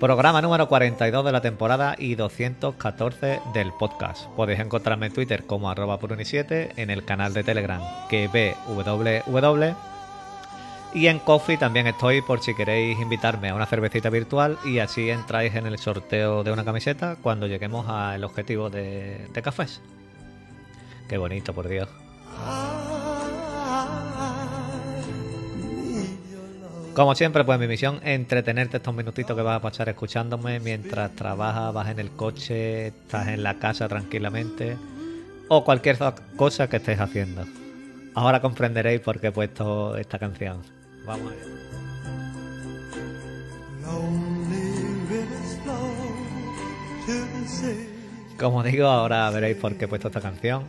Programa número 42 de la temporada y 214 del podcast. Podéis encontrarme en Twitter como arroba puruni7, en el canal de Telegram que BWW y en Coffee también estoy por si queréis invitarme a una cervecita virtual y así entráis en el sorteo de una camiseta cuando lleguemos al objetivo de, de cafés. Qué bonito, por Dios. Como siempre, pues mi misión es entretenerte estos minutitos que vas a pasar escuchándome mientras trabajas, vas en el coche, estás en la casa tranquilamente o cualquier cosa que estés haciendo. Ahora comprenderéis por qué he puesto esta canción. Vamos the sea. Como digo, ahora veréis por qué he puesto esta canción.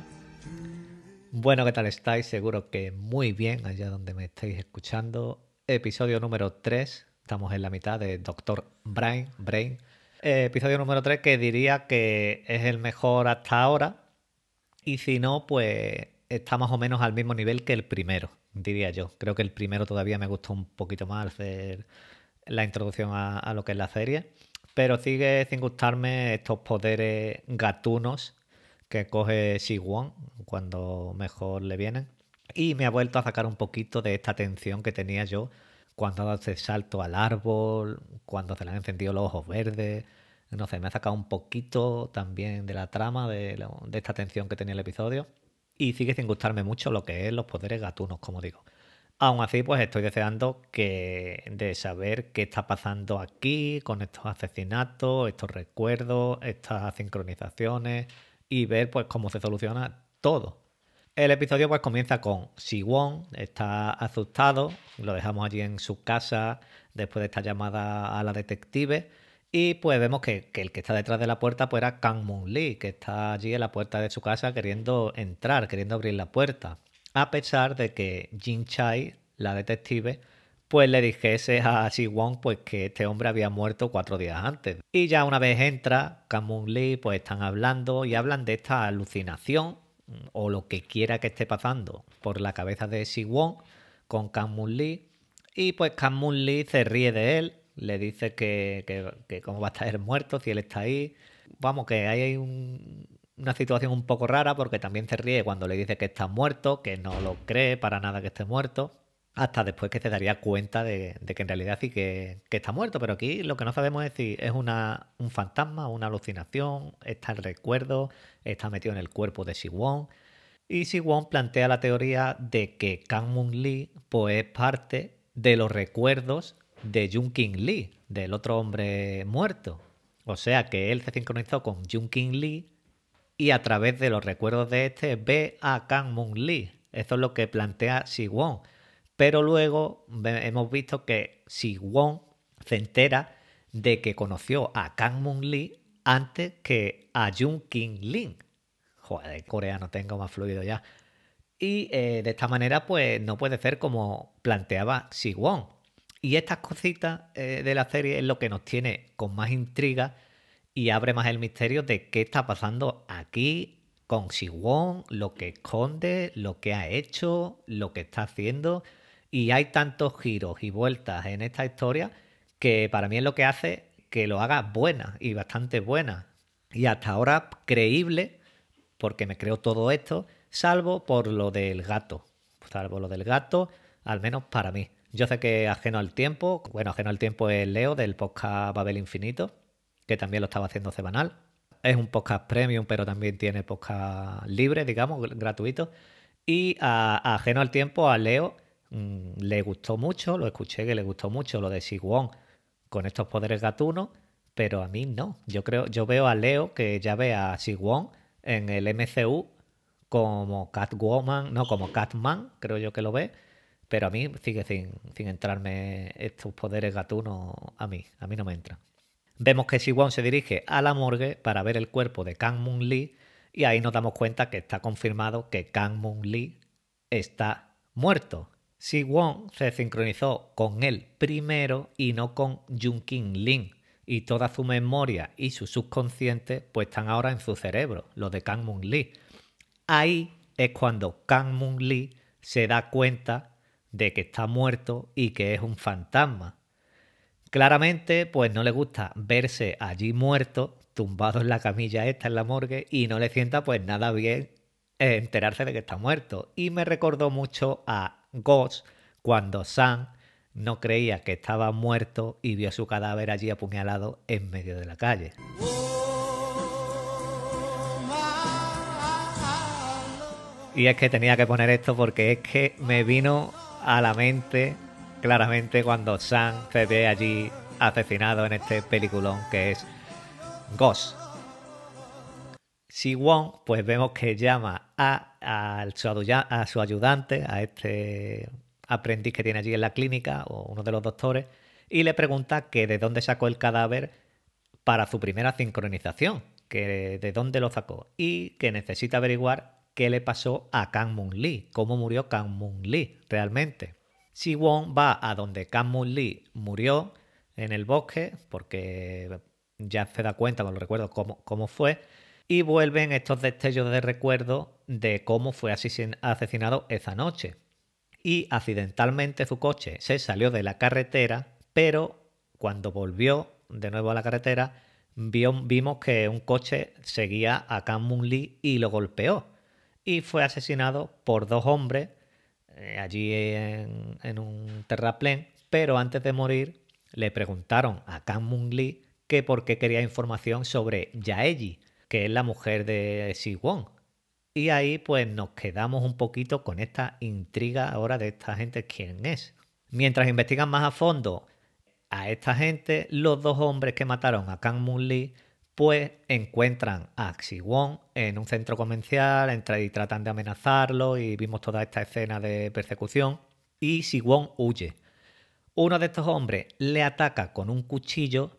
Bueno, ¿qué tal estáis? Seguro que muy bien allá donde me estáis escuchando. Episodio número 3. Estamos en la mitad de Doctor Brain. Brain. Eh, episodio número 3 que diría que es el mejor hasta ahora. Y si no, pues está más o menos al mismo nivel que el primero, diría yo. Creo que el primero todavía me gustó un poquito más hacer la introducción a, lo que es la serie. Pero sigue sin gustarme estos poderes gatunos que coge Siwon cuando mejor le vienen. Y me ha vuelto a sacar un poquito de esta tensión que tenía yo cuando hace salto al árbol, cuando se le han encendido los ojos verdes. No sé, me ha sacado un poquito también de la trama, de esta tensión que tenía el episodio. Y sigue sin gustarme mucho lo que es los poderes gatunos, como digo. Aún así, pues estoy deseando que de saber qué está pasando aquí con estos asesinatos, estos recuerdos, estas sincronizaciones y ver pues cómo se soluciona todo. El episodio pues comienza con Siwon, está asustado, lo dejamos allí en su casa después de esta llamada a la detective y pues vemos que, el que está detrás de la puerta pues era Kang Moon Lee, que está allí en la puerta de su casa queriendo entrar, queriendo abrir la puerta, a pesar de que Jin Chai, la detective, pues le dijese a Siwon pues que este hombre había muerto cuatro días antes. Y ya una vez entra, Kang Moon Lee pues están hablando y hablan de esta alucinación o lo que quiera que esté pasando por la cabeza de Siwon con Kang Moon Lee. Y pues Kang Moon Lee se ríe de él, le dice que, que, cómo va a estar muerto si él está ahí. Vamos, que hay un- una situación un poco rara porque también se ríe cuando le dice que está muerto, que no lo cree para nada que esté muerto. Hasta después que se daría cuenta de, que en realidad sí que, está muerto. Pero aquí lo que no sabemos es si es un fantasma, una alucinación, está el recuerdo, está metido en el cuerpo de Siwon. Y Siwon plantea la teoría de que Kang Moon Lee pues, es parte de los recuerdos de Jung King Lee, del otro hombre muerto. O sea que él se sincronizó con Jung King Lee y a través de los recuerdos de este ve a Kang Moon Lee. Eso es lo que plantea Siwon. Pero luego hemos visto que Siwon se entera de que conoció a Kang Moon Lee antes que a Jung King Lee. Joder, coreano tengo más fluido ya. Y eh, de esta manera, pues no puede ser como planteaba Siwon. Y estas cositas eh, de la serie es lo que nos tiene con más intriga y abre más el misterio de qué está pasando aquí con Siwon, lo que esconde, lo que ha hecho, lo que está haciendo. Y hay tantos giros y vueltas en esta historia que para mí es lo que hace que lo haga buena y bastante buena. Y hasta ahora creíble porque me creo todo esto, salvo por lo del gato. Salvo lo del gato, al menos para mí. Yo sé que ajeno al tiempo, bueno, ajeno al tiempo es Leo del podcast Babel Infinito, que también lo estaba haciendo semanal. Es un podcast premium, pero también tiene podcast libre, digamos, gr- gratuito. Y ajeno al tiempo, a Leo mm, le gustó mucho, lo escuché que le gustó mucho lo de Siwon con estos poderes gatunos, pero a mí no. Yo creo, yo veo a Leo que ya ve a Siwon en el MCU como Catwoman, no, como Catman, creo yo que lo ve, Pero a mí sigue sin, sin entrarme estos poderes gatunos a mí, a mí no me entran. Vemos que Siwon se dirige a la morgue para ver el cuerpo de Kang Moon Lee y ahí nos damos cuenta que está confirmado que Kang Moon Lee está muerto. Siwon se sincronizó con él primero y no con Jun King Lin y toda su memoria y su subconsciente pues están ahora en su cerebro, lo de Kang Moon Lee. Ahí es cuando Kang Moon Lee se da cuenta de que está muerto y que es un fantasma. Claramente, pues no le gusta verse allí muerto, tumbado en la camilla esta en la morgue, y no le sienta pues nada bien eh, enterarse de que está muerto. Y me recordó mucho a Ghost cuando Sam no creía que estaba muerto y vio su cadáver allí apuñalado en medio de la calle. Y es que tenía que poner esto porque es que me vino a la mente claramente cuando Sam se ve allí asesinado en este peliculón que es Ghost. Si Wong, pues vemos que llama a, su ayudante, a este aprendiz que tiene allí en la clínica, o uno de los doctores, y le pregunta que de dónde sacó el cadáver para su primera sincronización, que de dónde lo sacó, y que necesita averiguar qué le pasó a Kang Moon Lee, cómo murió Kang Moon Lee realmente. Si Wong va a donde Kang Moon Lee murió en el bosque, porque ya se da cuenta con los recuerdos cómo, cómo fue, y vuelven estos destellos de recuerdo de cómo fue asesin- asesinado esa noche. Y accidentalmente su coche se salió de la carretera, pero cuando volvió de nuevo a la carretera, vimos que un coche seguía a Kang Moon Lee y lo golpeó. Y fue asesinado por dos hombres eh, allí en, en un terraplén, pero antes de morir le preguntaron a Kang Moon Lee que por qué quería información sobre Yaeji, que es la mujer de Si Won. Y ahí pues nos quedamos un poquito con esta intriga ahora de esta gente quién es. Mientras investigan más a fondo a esta gente, los dos hombres que mataron a Kang Moon Lee pues encuentran a Won en un centro comercial entra- y tratan de amenazarlo y vimos toda esta escena de persecución y Won huye. Uno de estos hombres le ataca con un cuchillo,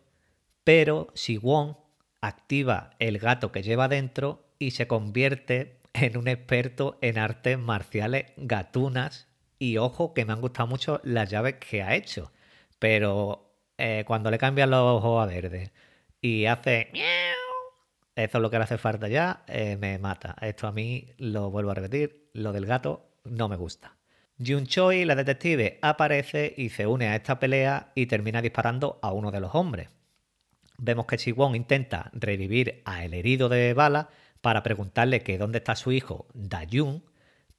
pero Won activa el gato que lleva dentro y se convierte en un experto en artes marciales gatunas. Y ojo que me han gustado mucho las llaves que ha hecho. Pero eh, cuando le cambian los ojos a verde y hace eso es lo que le hace falta ya, eh, me mata. Esto a mí, lo vuelvo a repetir, lo del gato no me gusta. Jun Choi, la detective, aparece y se une a esta pelea y termina disparando a uno de los hombres. Vemos que Siwon intenta revivir a el herido de bala para preguntarle que dónde está su hijo, Dayun,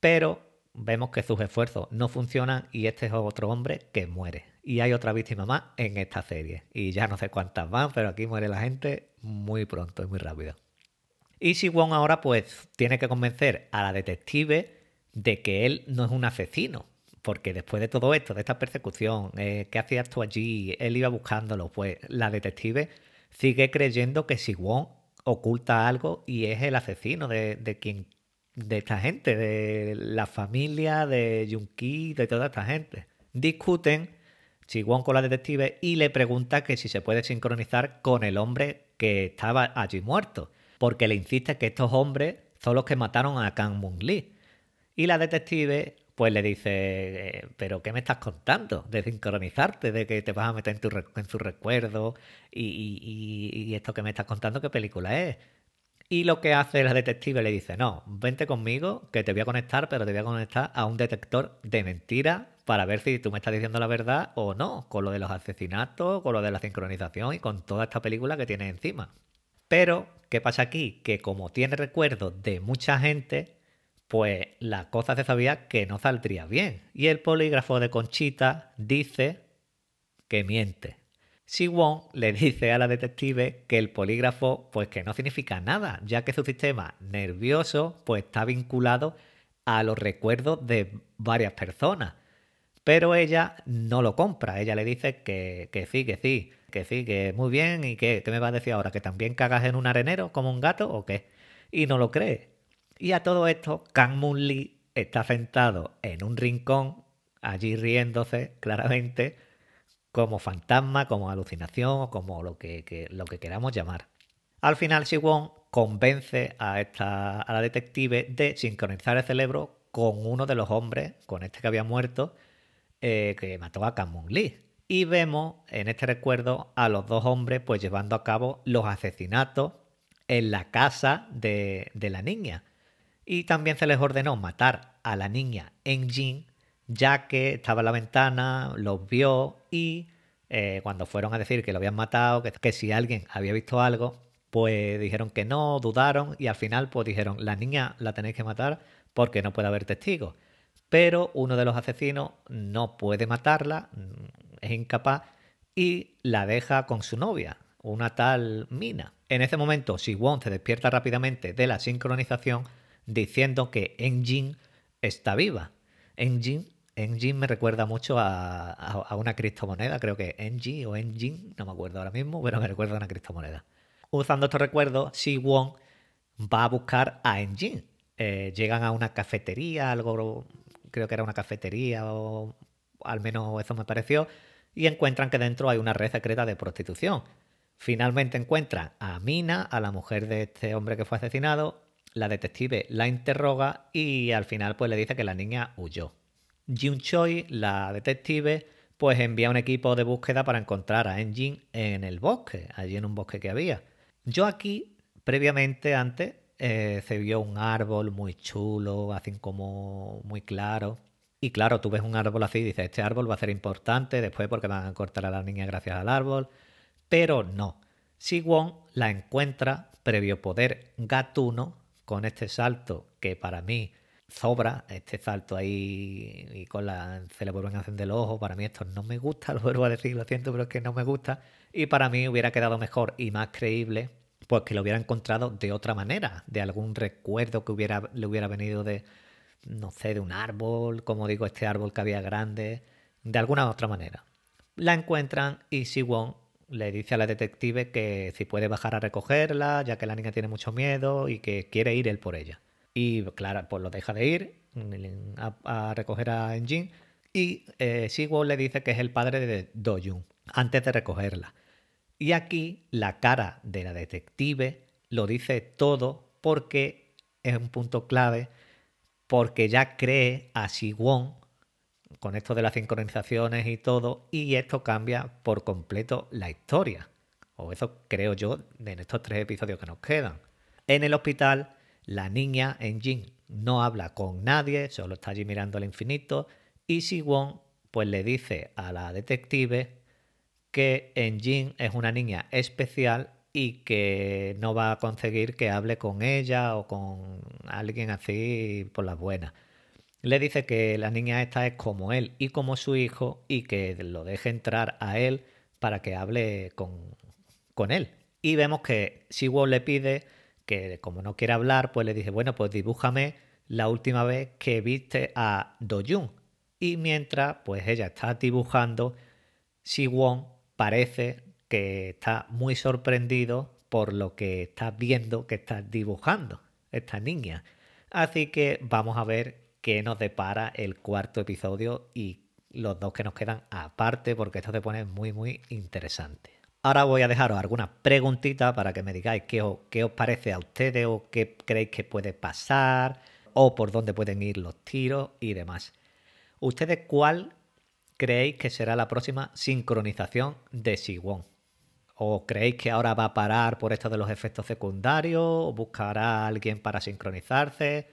pero vemos que sus esfuerzos no funcionan y este es otro hombre que muere. Y hay otra víctima más en esta serie. Y ya no sé cuántas van, pero aquí muere la gente muy pronto y muy rápido. Y Siwon ahora pues tiene que convencer a la detective de que él no es un asesino. Porque después de todo esto, de esta persecución, eh, ¿qué hacías tú allí? Él iba buscándolo. Pues la detective sigue creyendo que Siwon oculta algo y es el asesino de, de quien de esta gente, de la familia, de Junki, de toda esta gente. Discuten Siwon con la detective y le pregunta que si se puede sincronizar con el hombre que estaba allí muerto, porque le insiste que estos hombres son los que mataron a Kang Moon Lee. Y la detective pues le dice, eh, pero ¿qué me estás contando? De sincronizarte, de que te vas a meter en, tu su recuerdo y, y- esto que me estás contando, ¿qué película es? Y lo que hace la detective le dice, no, vente conmigo, que te voy a conectar, pero te voy a conectar a un detector de mentiras para ver si tú me estás diciendo la verdad o no, con lo de los asesinatos, con lo de la sincronización y con toda esta película que tiene encima. Pero, ¿qué pasa aquí? Que como tiene recuerdos de mucha gente, pues la cosa se sabía que no saldría bien. Y el polígrafo de Conchita dice que miente. Siwon le dice a la detective que el polígrafo pues que no significa nada, ya que su sistema nervioso pues está vinculado a los recuerdos de varias personas. Pero ella no lo compra, ella le dice que, que sí, que sí, que sí, que muy bien y que, ¿qué me va a decir ahora? ¿Que también cagas en un arenero como un gato o qué? Y no lo cree. Y a todo esto, Kang Moon Lee está sentado en un rincón allí riéndose claramente como fantasma, como alucinación o como lo que, que- lo que queramos llamar. Al final, Siwon convence a, esta, a la detective de sincronizar el cerebro con uno de los hombres, con este que había muerto, eh, que mató a Kang Moon Lee. Y vemos en este recuerdo a los dos hombres pues llevando a cabo los asesinatos en la casa de, de la niña. Y también se les ordenó matar a la niña Enjin, ya que estaba en la ventana, los vio y eh, cuando fueron a decir que lo habían matado, que, si alguien había visto algo, pues dijeron que no, dudaron y al final pues dijeron, la niña la tenéis que matar porque no puede haber testigos. Pero uno de los asesinos no puede matarla, es incapaz y la deja con su novia, una tal Mina. En ese momento, Siwon se despierta rápidamente de la sincronización diciendo que Enjin está viva. Enjin, Enjin me recuerda mucho a, una criptomoneda, creo que Enjin o Enjin, no me acuerdo ahora mismo, pero me recuerda a una criptomoneda. Usando estos recuerdos, Siwon va a buscar a Enjin. Eh, llegan a una cafetería, algo, creo que era una cafetería o al menos eso me pareció, y encuentran que dentro hay una red secreta de prostitución. Finalmente encuentran a Mina, a la mujer de este hombre que fue asesinado, la detective la interroga y al final pues le dice que la niña huyó. Jun Choi, la detective, pues envía un equipo de búsqueda para encontrar a Enjin en el bosque, allí en un bosque que había. Yo aquí, previamente, antes, eh, se vio un árbol muy chulo, así como muy claro. Y claro, tú ves un árbol así y dices, este árbol va a ser importante después porque van a cortar a la niña gracias al árbol. Pero no. Siwon la encuentra previo poder gatuno con este salto que para mí sobra, este salto ahí y con la se le vuelven a encender los ojos, para mí esto no me gusta, lo vuelvo a decir, lo siento, pero es que no me gusta y para mí hubiera quedado mejor y más creíble pues que lo hubiera encontrado de otra manera, de algún recuerdo que hubiera, le hubiera venido de, no sé, de un árbol, como digo, este árbol que había grande, de alguna otra manera. La encuentran y Siwon le dice a la detective que si puede bajar a recogerla, ya que la niña tiene mucho miedo y que quiere ir él por ella. Y claro, pues lo deja de ir a, recoger a Enjin y eh, le dice que es el padre de Do-Jun antes de recogerla. Y aquí la cara de la detective lo dice todo porque es un punto clave, porque ya cree a Siwon con esto de las sincronizaciones y todo, y esto cambia por completo la historia. O eso creo yo en estos tres episodios que nos quedan. En el hospital, la niña Enjin no habla con nadie, solo está allí mirando al infinito, y Siwon pues le dice a la detective que Enjin es una niña especial y que no va a conseguir que hable con ella o con alguien así por las buenas. Le dice que la niña esta es como él y como su hijo y que lo deje entrar a él para que hable con, con él. Y vemos que Siwon le pide que como no quiere hablar, pues le dice, bueno, pues dibújame la última vez que viste a Do-Jun. Y mientras pues ella está dibujando, Siwon parece que está muy sorprendido por lo que está viendo que está dibujando esta niña. Así que vamos a ver qué nos depara el cuarto episodio y los dos que nos quedan aparte porque esto se pone muy muy interesante. Ahora voy a dejaros algunas preguntitas para que me digáis qué os, qué os parece a ustedes o qué creéis que puede pasar o por dónde pueden ir los tiros y demás. ¿Ustedes cuál creéis que será la próxima sincronización de Siwon? ¿O creéis que ahora va a parar por esto de los efectos secundarios? ¿O buscará a alguien para sincronizarse?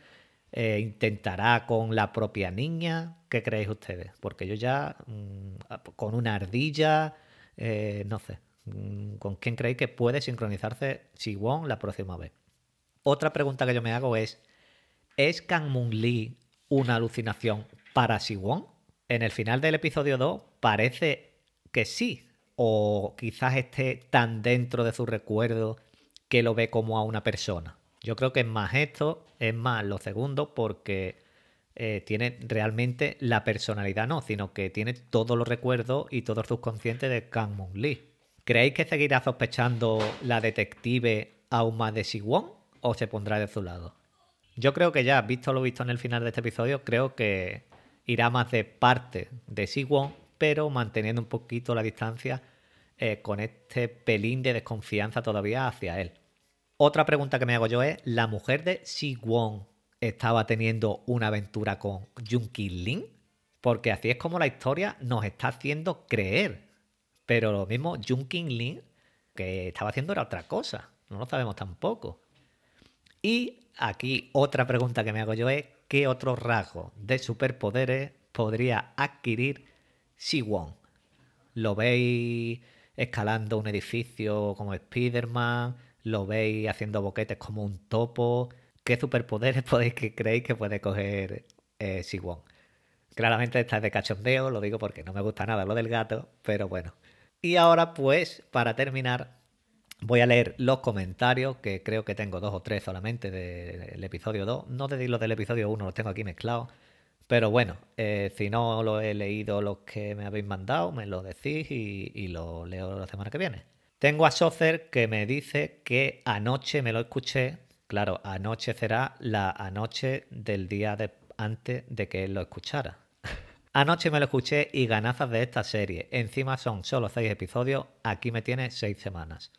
Eh, ¿Intentará con la propia niña? ¿Qué creéis ustedes? Porque yo ya mm, con una ardilla, eh, no sé. Mm, ¿Con quién creéis que puede sincronizarse Siwon la próxima vez? Otra pregunta que yo me hago es, ¿es Kang Moon Lee una alucinación para Siwon? En el final del episodio 2 parece que sí, o quizás esté tan dentro de su recuerdo que lo ve como a una persona. Yo creo que es más esto, es más lo segundo, porque eh, tiene realmente la personalidad, no, sino que tiene todos los recuerdos y todo el subconsciente de Kang Moon Lee. ¿Creéis que seguirá sospechando la detective más de Siwon o se pondrá de su lado? Yo creo que ya, visto lo visto en el final de este episodio, creo que, irá más de parte de Siwon, pero manteniendo un poquito la distancia eh, con este pelín de desconfianza todavía hacia él. Otra pregunta que me hago yo es, ¿la mujer de Siwon estaba teniendo una aventura con Jung Lin? Porque así es como la historia nos está haciendo creer. Pero lo mismo, Jung Lin, que estaba haciendo era otra cosa. No lo sabemos tampoco. Y aquí otra pregunta que me hago yo es, ¿qué otro rasgo de superpoderes podría adquirir Siwon? ¿Lo veis escalando un edificio como Spider-Man? ¿Lo veis haciendo boquetes como un topo? ¿Qué superpoderes podéis que creéis que puede coger eh, Siwon? Claramente esta es de cachondeo, lo digo porque no me gusta nada lo del gato, pero bueno. Y ahora pues, para terminar, voy a leer los comentarios, que creo que tengo dos o tres solamente del episodio 2. No te los del episodio 1, los tengo aquí mezclados. Pero bueno, eh, si no lo he leído los que me habéis mandado, me lo decís y, y lo leo la semana que viene. Tengo a Socer que me dice que anoche me lo escuché. Claro, anoche será la anoche del día de, antes de que él lo escuchara. Anoche me lo escuché y ganazas de esta serie. Encima son solo seis episodios. Aquí me tiene seis semanas.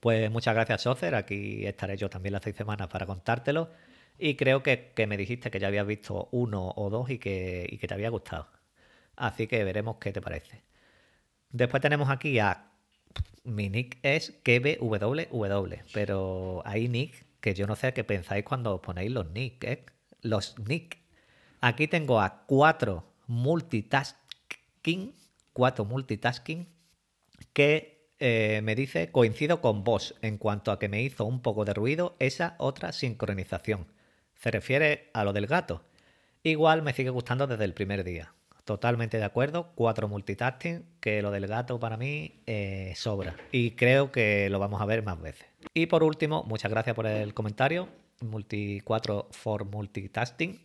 Pues muchas gracias, Socer. Aquí estaré yo también las seis semanas para contártelo. Y creo que, que me dijiste que ya habías visto uno o dos y que, y que te había gustado. Así que veremos qué te parece. Después tenemos aquí a. Mi nick es KBWW, pero hay nick que yo no sé qué pensáis cuando ponéis los nick, ¿eh? Los nick. Aquí tengo a cuatro multitasking, cuatro multitasking, que eh, me dice coincido con vos en cuanto a que me hizo un poco de ruido esa otra sincronización. Se refiere a lo del gato. Igual me sigue gustando desde el primer día. Totalmente de acuerdo, cuatro multitasking, que lo del gato para mí eh, sobra. Y creo que lo vamos a ver más veces. Y por último, muchas gracias por el comentario. Multi 4 for multitasking.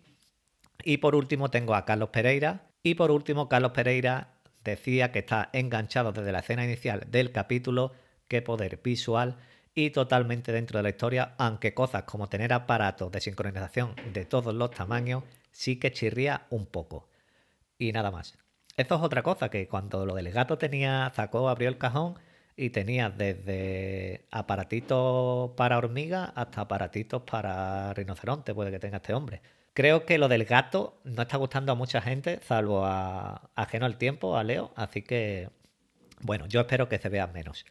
Y por último tengo a Carlos Pereira. Y por último, Carlos Pereira decía que está enganchado desde la escena inicial del capítulo, qué poder visual y totalmente dentro de la historia, aunque cosas como tener aparatos de sincronización de todos los tamaños sí que chirría un poco. Y nada más. Esto es otra cosa, que cuando lo del gato tenía, sacó, abrió el cajón y tenía desde aparatitos para hormiga hasta aparatitos para rinoceronte, puede que tenga este hombre. Creo que lo del gato no está gustando a mucha gente, salvo a ajeno al tiempo, a Leo, así que bueno, yo espero que se vea menos.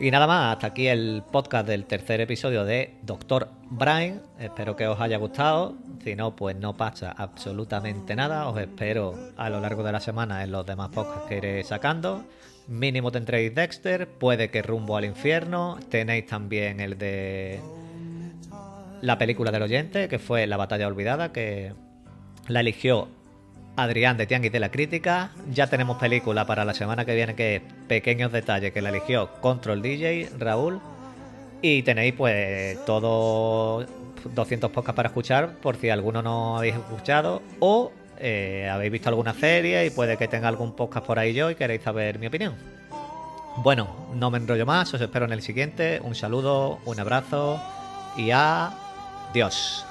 Y nada más, hasta aquí el podcast del tercer episodio de Doctor Brian. Espero que os haya gustado. Si no, pues no pasa absolutamente nada. Os espero a lo largo de la semana en los demás podcasts que iré sacando. Mínimo tendréis Dexter, puede que rumbo al infierno. Tenéis también el de la película del oyente, que fue La batalla olvidada, que la eligió Adrián de Tianguis de la Crítica. Ya tenemos película para la semana que viene, que es Pequeños Detalles, que la eligió Control DJ, Raúl. Y tenéis pues todo 200 podcasts para escuchar, por si alguno no habéis escuchado, o eh, habéis visto alguna serie y puede que tenga algún podcast por ahí yo y queréis saber mi opinión. Bueno, no me enrollo más, os espero en el siguiente. Un saludo, un abrazo y adiós.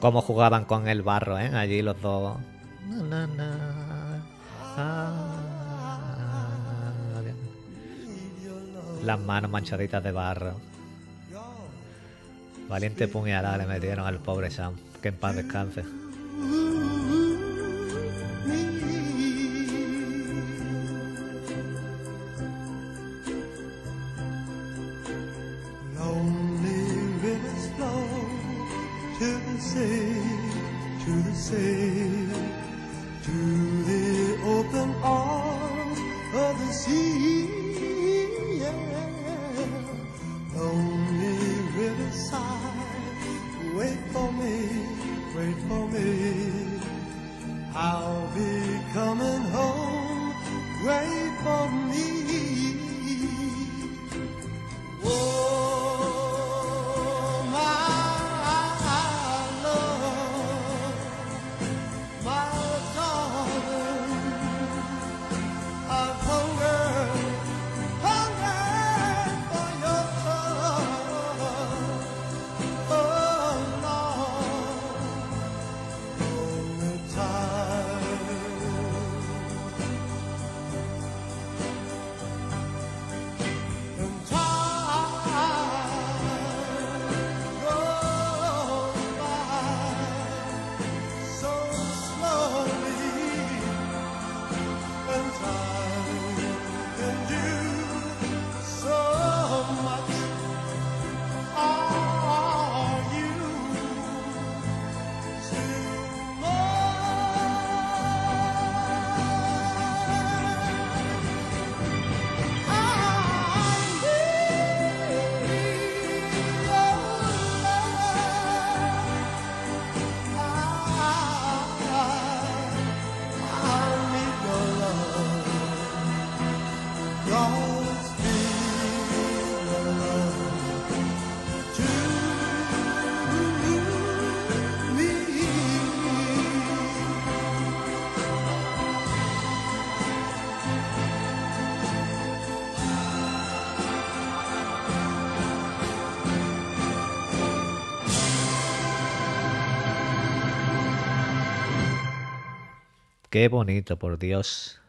Cómo jugaban con el barro, ¿eh? Allí los dos. Las manos manchaditas de barro. Valiente puñalada le metieron al pobre Sam. Que en paz descanse. Qué bonito, por Dios.